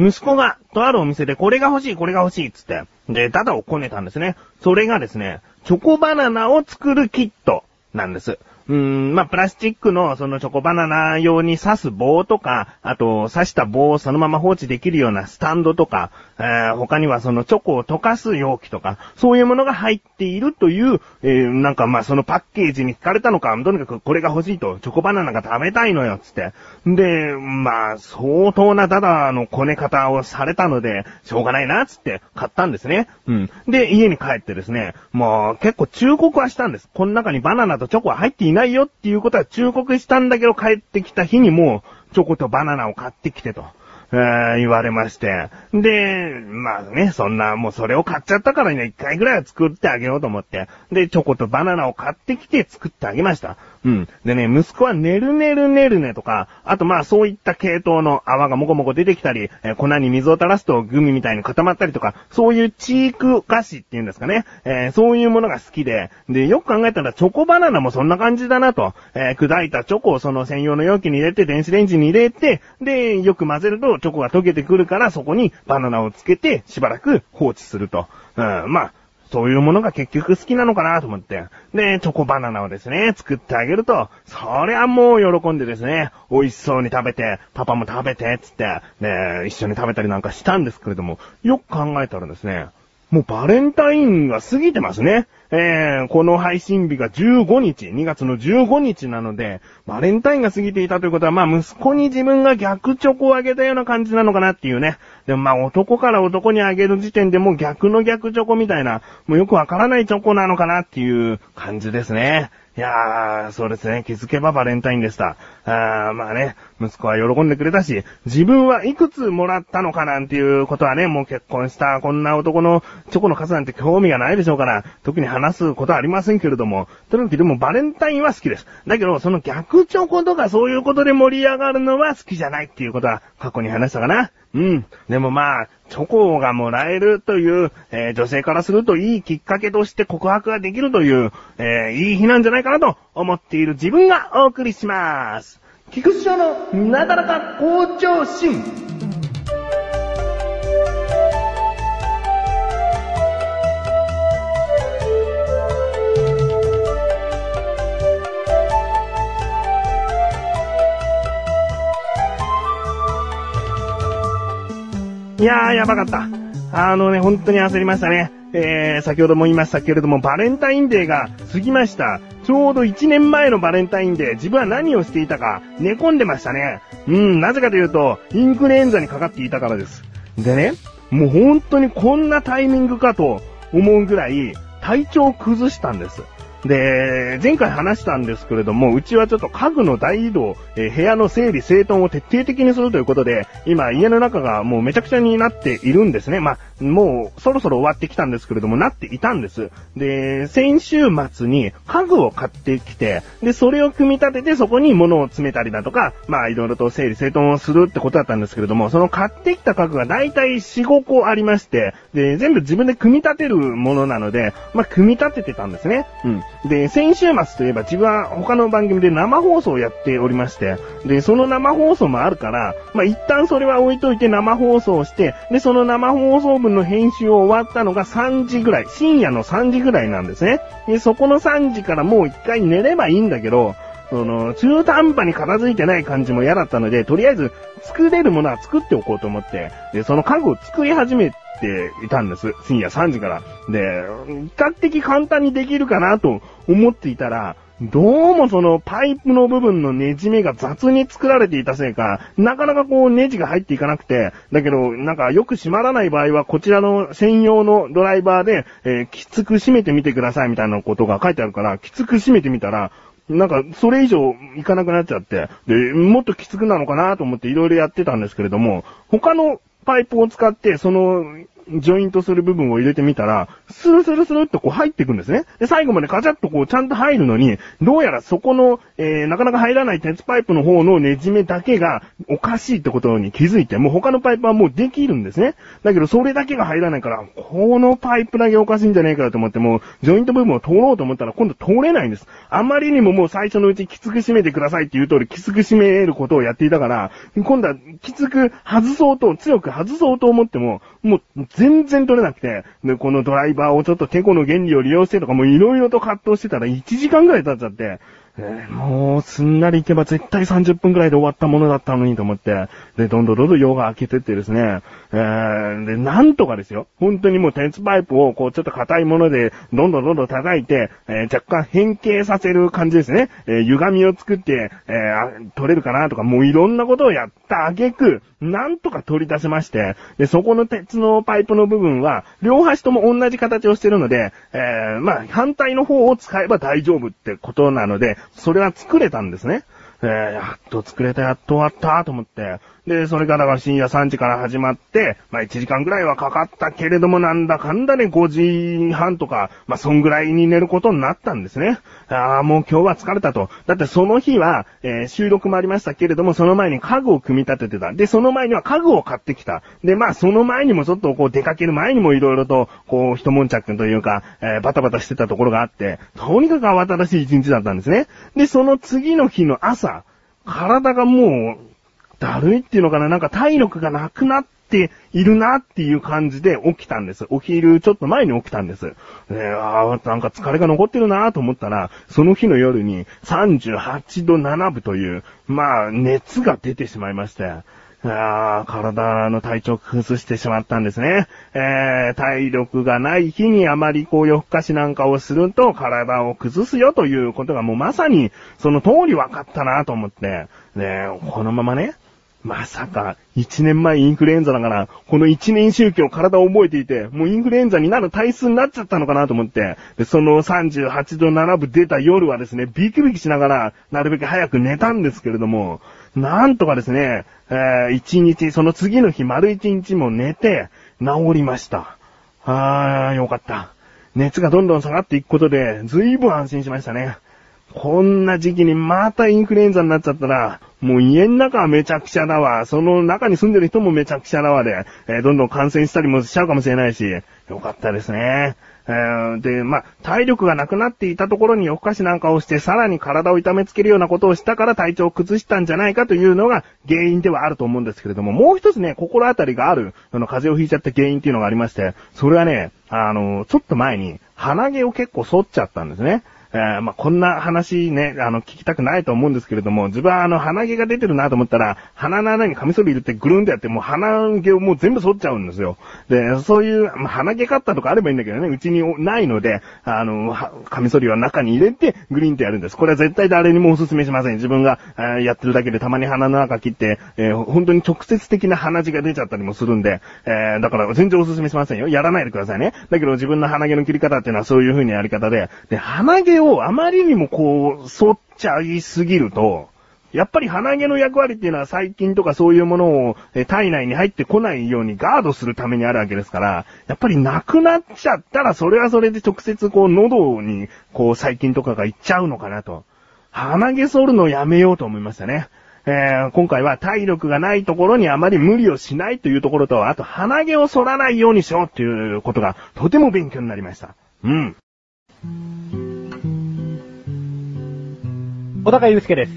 息子が、とあるお店でこれが欲しい、これが欲しい、つって。で、ただをこねたんですね。それがですね、チョコバナナを作るキットなんです。うーん、まあ、プラスチックのそのチョコバナナ用に刺す棒とか、あと刺した棒をそのまま放置できるようなスタンドとか、えー、他にはそのチョコを溶かす容器とか、そういうものが入っているという、えー、なんかまそのパッケージに惹かれたのか、とにかくこれが欲しいと、チョコバナナが食べたいのよ、つって。で、まあ、相当なダダのこね方をされたので、しょうがないな、つって買ったんですね。うん。で、家に帰ってですね、もう結構忠告はしたんです。この中にバナナとチョコは入っていいないよっていうことは忠告したんだけど、帰ってきた日にもう、チョコとバナナを買ってきてと。えー、言われまして。で、まあね、そんな、もうそれを買っちゃったからね、一回ぐらいは作ってあげようと思って。で、チョコとバナナを買ってきて作ってあげました。うん。でね、息子はねるねるねるねとか、あとまあそういった系統の泡がもこもこ出てきたり、えー、粉に水を垂らすとグミみたいに固まったりとか、そういうチーク菓子っていうんですかね。えー、そういうものが好きで、で、よく考えたらチョコバナナもそんな感じだなと。えー、砕いたチョコをその専用の容器に入れて、電子レンジに入れて、で、よく混ぜるとチョコが溶けてくるから、そこにバナナをつけて、しばらく放置すると。うん、まあ、そういうものが結局好きなのかなと思って。で、チョコバナナをですね、作ってあげると、そりゃもう喜んでですね、美味しそうに食べて、パパも食べて、つって、ね、一緒に食べたりなんかしたんですけれども、よく考えたらですね、もうバレンタインが過ぎてますね。えー、この配信日が15日、2月の15日なので、バレンタインが過ぎていたということは、まあ息子に自分が逆チョコをあげたような感じなのかなっていうね。でもまあ男から男にあげる時点でもう逆の逆チョコみたいな、もうよくわからないチョコなのかなっていう感じですね。いやー、そうですね。気づけばバレンタインでした。あーまあね、息子は喜んでくれたし、自分はいくつもらったのかなんていうことはね、もう結婚したこんな男のチョコの数なんて興味がないでしょうから、特に話すことはありませんけれども、とにかくでもバレンタインは好きです。だけど、その逆チョコとかそういうことで盛り上がるのは好きじゃないっていうことは過去に話したかな。うん。でもまあ、チョコがもらえるという、えー、女性からするといいきっかけとして告白ができるという、えー、いい日なんじゃないかなと思っている自分がお送りします。菊池翔のなだらか向上心。いやー、やばかった。あのね、本当に焦りましたね。えー、先ほども言いましたけれども、バレンタインデーが過ぎました。ちょうど1年前のバレンタインで、自分は何をしていたか、寝込んでましたね。うん、なぜかというと、インフルエンザにかかっていたからです。でね、もう本当にこんなタイミングかと思うぐらい、体調を崩したんです。で、前回話したんですけれども、うちはちょっと家具の大移動、えー、部屋の整理整頓を徹底的にするということで、今家の中がもうめちゃくちゃになっているんですね。まあ、もうそろそろ終わってきたんですけれども、なっていたんです。で、先週末に家具を買ってきて、で、それを組み立ててそこに物を詰めたりだとか、まあ、いろいろと整理整頓をするってことだったんですけれども、その買ってきた家具がだいたい4、5個ありまして、で、全部自分で組み立てるものなので、まあ、組み立ててたんですね。うん。で、先週末といえば自分は他の番組で生放送をやっておりまして、で、その生放送もあるから、まあ、一旦それは置いといて生放送をして、で、その生放送分の編集を終わったのが3時ぐらい、深夜の3時ぐらいなんですね。で、そこの3時からもう一回寝ればいいんだけど、その、中途半端に片付いてない感じも嫌だったので、とりあえず作れるものは作っておこうと思って、で、その家具を作り始めていたんです。深夜3時から。で、比較的簡単にできるかなと思っていたら、どうもそのパイプの部分のネジ目が雑に作られていたせいか、なかなかこうネジが入っていかなくて、だけどなんかよく閉まらない場合はこちらの専用のドライバーで、えー、きつく締めてみてくださいみたいなことが書いてあるから、きつく締めてみたら、なんか、それ以上いかなくなっちゃって、で、もっときつくなのかなと思っていろいろやってたんですけれども、他のパイプを使って、その、ジョイントする部分を入れてみたら、スルスルスルっとこう入っていくんですね。で、最後までカチャッとこうちゃんと入るのに、どうやらそこの、えー、なかなか入らない鉄パイプの方のねじめだけがおかしいってことに気づいて、もう他のパイプはもうできるんですね。だけどそれだけが入らないから、このパイプだけおかしいんじゃねえかと思って、もうジョイント部分を通ろうと思ったら今度通れないんです。あまりにももう最初のうちきつく締めてくださいって言う通りきつく締めることをやっていたから、今度はきつく外そうと、強く外そうと思っても、もう全然取れなくて、で、このドライバーをちょっとテコの原理を利用してとかもう色々と葛藤してたら1時間ぐらい経っちゃって、もう、すんなり行けば絶対30分くらいで終わったものだったのにと思って、で、どんどんどんどん用が開けてってですね、えー、で、なんとかですよ。本当にもう鉄パイプをこうちょっと硬いもので、どんどんどんどん叩いて、えー、若干変形させる感じですね。えー、歪みを作って、えー、取れるかなとか、もういろんなことをやった挙句、なんとか取り出せまして、で、そこの鉄のパイプの部分は、両端とも同じ形をしてるので、えー、まあ、反対の方を使えば大丈夫ってことなので、それは作れたんですね。えー、やっと作れた、やっと終わったと思って、で、それからは深夜3時から始まって、まあ1時間ぐらいはかかったけれどもなんだかんだで5時半とか、まあそんぐらいに寝ることになったんですね。ああ、もう今日は疲れたと。だってその日は、えー、収録もありましたけれども、その前に家具を組み立ててた。で、その前には家具を買ってきた。で、まあその前にもちょっとこう出かける前にも色々と、こう一悶着というか、えー、バタバタしてたところがあって、とにかく慌ただしい一日だったんですね。で、その次の日の朝、体がもう、だるいっていうのかな？なんか体力がなくなっているなっていう感じで起きたんです。お昼ちょっと前に起きたんです。ねあなんか疲れが残ってるなと思ったら、その日の夜に38度7分という、まあ、熱が出てしまいまして、あ体の体調崩してしまったんですね。えー、体力がない日にあまりこう夜更かしなんかをすると体を崩すよということがもうまさにその通り分かったなと思って、ね、このままね、まさか、一年前インフルエンザだから、この一年周期を体を覚えていて、もうインフルエンザになる体質になっちゃったのかなと思って、で、その38度7分出た夜はですね、ビクビキしながら、なるべく早く寝たんですけれども、なんとかですね、えー、一日、その次の日丸一日も寝て、治りました。あー、よかった。熱がどんどん下がっていくことで、ずいぶん安心しましたね。こんな時期にまたインフルエンザになっちゃったら、もう家の中はめちゃくちゃだわ。その中に住んでる人もめちゃくちゃだわで、えー、どんどん感染したりもしちゃうかもしれないし、よかったですね。えー、で、まあ、体力がなくなっていたところに夜更かしなんかをして、さらに体を痛めつけるようなことをしたから体調を崩したんじゃないかというのが原因ではあると思うんですけれども、もう一つね、心当たりがある、あの、風邪をひいちゃった原因っていうのがありまして、それはね、あの、ちょっと前に鼻毛を結構剃っちゃったんですね。えー、まあ、こんな話ね、あの、聞きたくないと思うんですけれども、自分はあの、鼻毛が出てるなと思ったら、鼻の穴にカミソリ入れてぐるんってやって、もう鼻毛をもう全部剃っちゃうんですよ。で、そういう、まあ、鼻毛カッターとかあればいいんだけどね、うちにないので、あの、カミソリは中に入れて、グリーンってやるんです。これは絶対誰にもお勧めしません。自分が、えー、やってるだけでたまに鼻の中切って、えー、本当に直接的な鼻血が出ちゃったりもするんで、えー、だから全然お勧めしませんよ。やらないでくださいね。だけど自分の鼻毛の切り方っていうのはそういう風にやり方で、で、鼻毛をあまりにもこう、反っちゃいすぎると、やっぱり鼻毛の役割っていうのは細菌とかそういうものを体内に入ってこないようにガードするためにあるわけですから、やっぱりなくなっちゃったらそれはそれで直接こう喉にこう細菌とかがいっちゃうのかなと。鼻毛剃るのをやめようと思いましたね。えー、今回は体力がないところにあまり無理をしないというところと、あと鼻毛を剃らないようにしようっていうことがとても勉強になりました。うん。小高祐介です。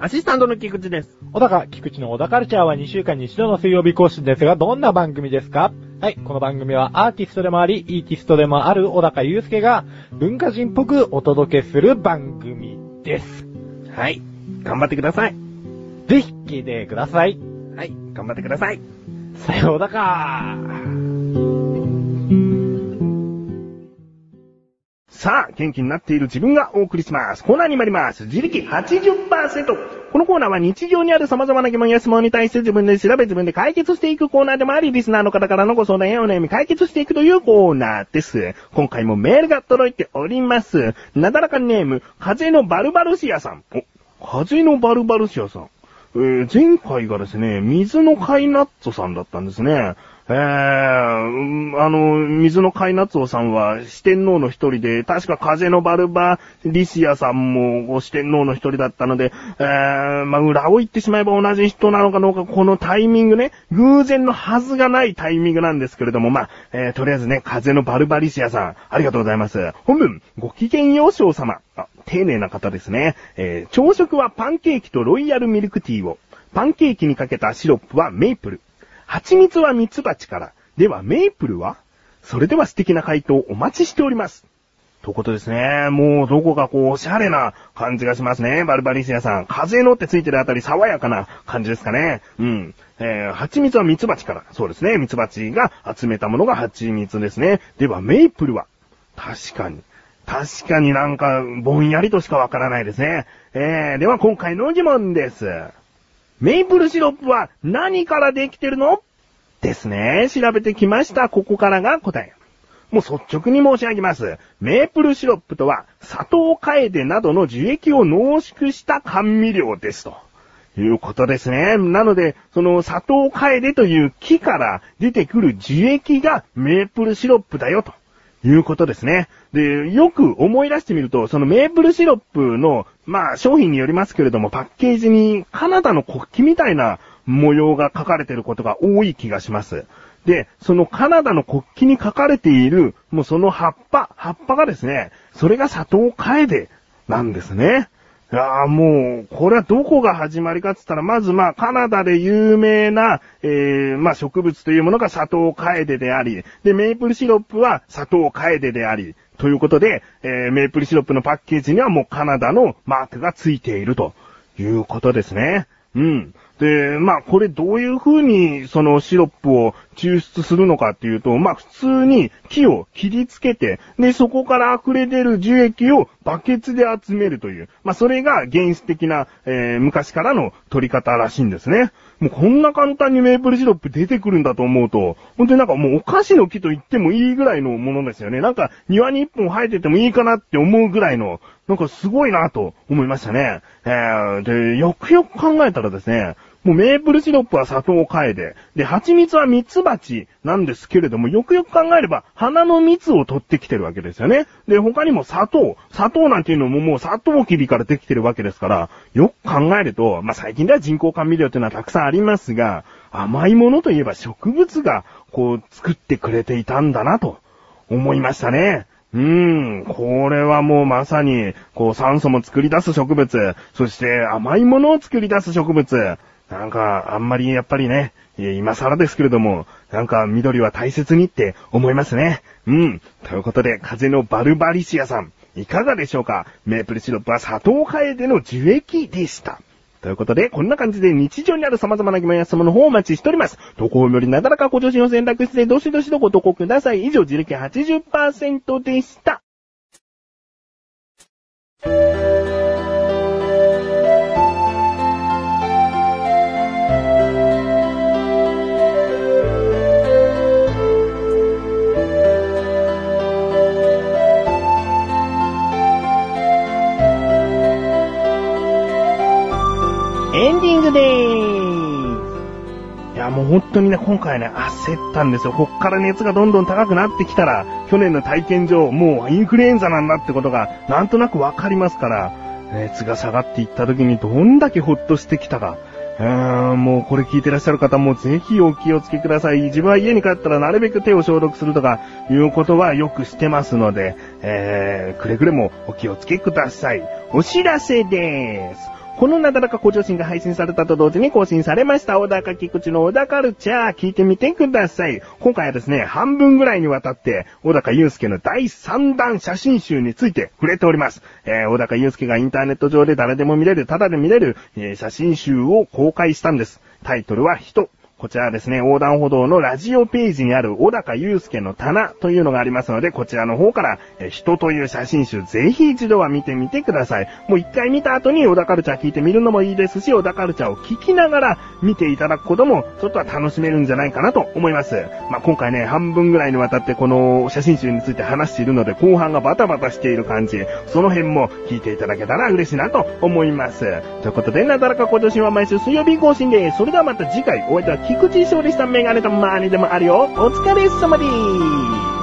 アシスタントの菊池です。小高、菊池の小高カルチャーは2週間に一度の水曜日更新ですが、どんな番組ですか？はい、この番組はアーティストでもあり、イーティストでもある小高祐介が文化人っぽくお届けする番組です。はい、頑張ってください。ぜひ聞いてください。はい、頑張ってください。さようだかさあ、元気になっている自分がお送りします。コーナーに参ります。自力80%。このコーナーは日常にある様々な疑問や質問に対して自分で調べ自分で解決していくコーナーでもあり、リスナーの方からのご相談やお悩み解決していくというコーナーです。今回もメールが届いております。なだらかネーム、風のバルバルシアさん。お、風のバルバルシアさん。えー前回がですね、水のカイナッツさんだったんですね。えー、あの、水のカイナッツォさんは四天王の一人で、確か風のバルバリシアさんも四天王の一人だったので、えー、まあ、裏を言ってしまえば同じ人なのかどうか、このタイミングね、偶然のはずがないタイミングなんですけれども、まあ、えー、とりあえずね、風のバルバリシアさん、ありがとうございます。本文、ごきげんよう様。あ、丁寧な方ですね。えー、朝食はパンケーキとロイヤルミルクティーを。パンケーキにかけたシロップはメイプル。蜂蜜は蜜蜂から。では、メイプルは？それでは素敵な回答をお待ちしております。ということですね。もう、どこかこう、おしゃれな感じがしますね。バルバリシアさん。風のってついてるあたり爽やかな感じですかね。うん。えー、蜂蜜は蜜蜂から。そうですね。蜜蜂が集めたものが蜂蜜ですね。では、メイプルは？確かに。確かになんか、ぼんやりとしかわからないですね。えー、では今回の疑問です。メイプルシロップは何からできてるの？ですね。調べてきました。ここからが答え。もう率直に申し上げます。メープルシロップとは、砂糖カエデなどの樹液を濃縮した甘味料ですと。いうことですね。なので、その砂糖カエデという木から出てくる樹液がメープルシロップだよと。いうことですね。で、よく思い出してみると、そのメープルシロップの、まあ商品によりますけれども、パッケージにカナダの国旗みたいな模様が書かれていることが多い気がします。で、そのカナダの国旗に書かれている、もうその葉っぱ、葉っぱがですね、それが砂糖カエデなんですね。いやーもう、これはどこが始まりかって言ったら、まずまあ、カナダで有名な、えー、まあ植物というものが砂糖カエデであり、で、メープルシロップは砂糖カエデであり、ということで、えー、メープルシロップのパッケージにはもうカナダのマークがついているということですね。うん。で、まあ、これどういう風にそのシロップを抽出するのかっていうと、まあ、普通に木を切りつけて、で、そこから溢れ出る樹液をバケツで集めるという、まあ、それが原始的な、えー昔からの取り方らしいんですね。もうこんな簡単にメープルシロップ出てくるんだと思うと、本当になんかもうお菓子の木と言ってもいいぐらいのものですよね。なんか庭に一本生えててもいいかなって思うぐらいの、なんかすごいなと思いましたね。えー、で、よくよく考えたらですね、もうメープルシロップは砂糖カエデ。で、で蜂蜜は蜜蜂なんですけれども、よくよく考えれば、花の蜜を取ってきてるわけですよね。で、他にも砂糖。砂糖なんていうのももう砂糖キビからできてるわけですから、よく考えると、まあ、最近では人工甘味料っていうのはたくさんありますが、甘いものといえば植物が、こう、作ってくれていたんだなと、思いましたね。うーん、これはもうまさに、こう酸素も作り出す植物、そして甘いものを作り出す植物。なんか、あんまりやっぱりね、今更ですけれども、なんか緑は大切にって思いますね。うん。ということで、風のバルバリシアさん、いかがでしょうか？メープルシロップは砂糖カエデの樹液でした。ということで、こんな感じで日常にある様々な疑問や質問の方をお待ちしております。投稿よりなだらかご助身を選択して、どしどしとご投稿ください。以上、自力80%でした。本当にね、今回ね、焦ったんですよ。こっから熱がどんどん高くなってきたら、去年の体験上、もうインフルエンザなんだってことが、なんとなくわかりますから、熱が下がっていった時にどんだけほっとしてきたか。うーん、もうこれ聞いてらっしゃる方もぜひお気をつけください。自分は家に帰ったらなるべく手を消毒するとかいうことはよくしてますので、えー、くれぐれもお気をつけください。お知らせでーす。このなだらか向上心が配信されたと同時に更新されました、小高菊池の小高カルチャー、聞いてみてください。今回はですね、半分ぐらいにわたって、小高祐介の第3弾写真集について触れております。えー、小高祐介がインターネット上で誰でも見れる、ただで見れる、えー写真集を公開したんです。タイトルは人。こちらはですね、横断歩道のラジオページにある小高祐介の棚というのがありますので、こちらの方から、え人という写真集ぜひ一度は見てみてください。もう一回見た後に小田カルチャー聞いてみるのもいいですし、小田カルチャーを聞きながら見ていただくことも、ちょっとは楽しめるんじゃないかなと思います。まあ、今回ね、半分ぐらいにわたってこの写真集について話しているので、後半がバタバタしている感じ、その辺も聞いていただけたら嬉しいなと思います。ということで、なだらか今年は毎週水曜日更新です。それではまた次回、お会いいた菊池勝利したメガネとマーニでもあるよ。お疲れ様です。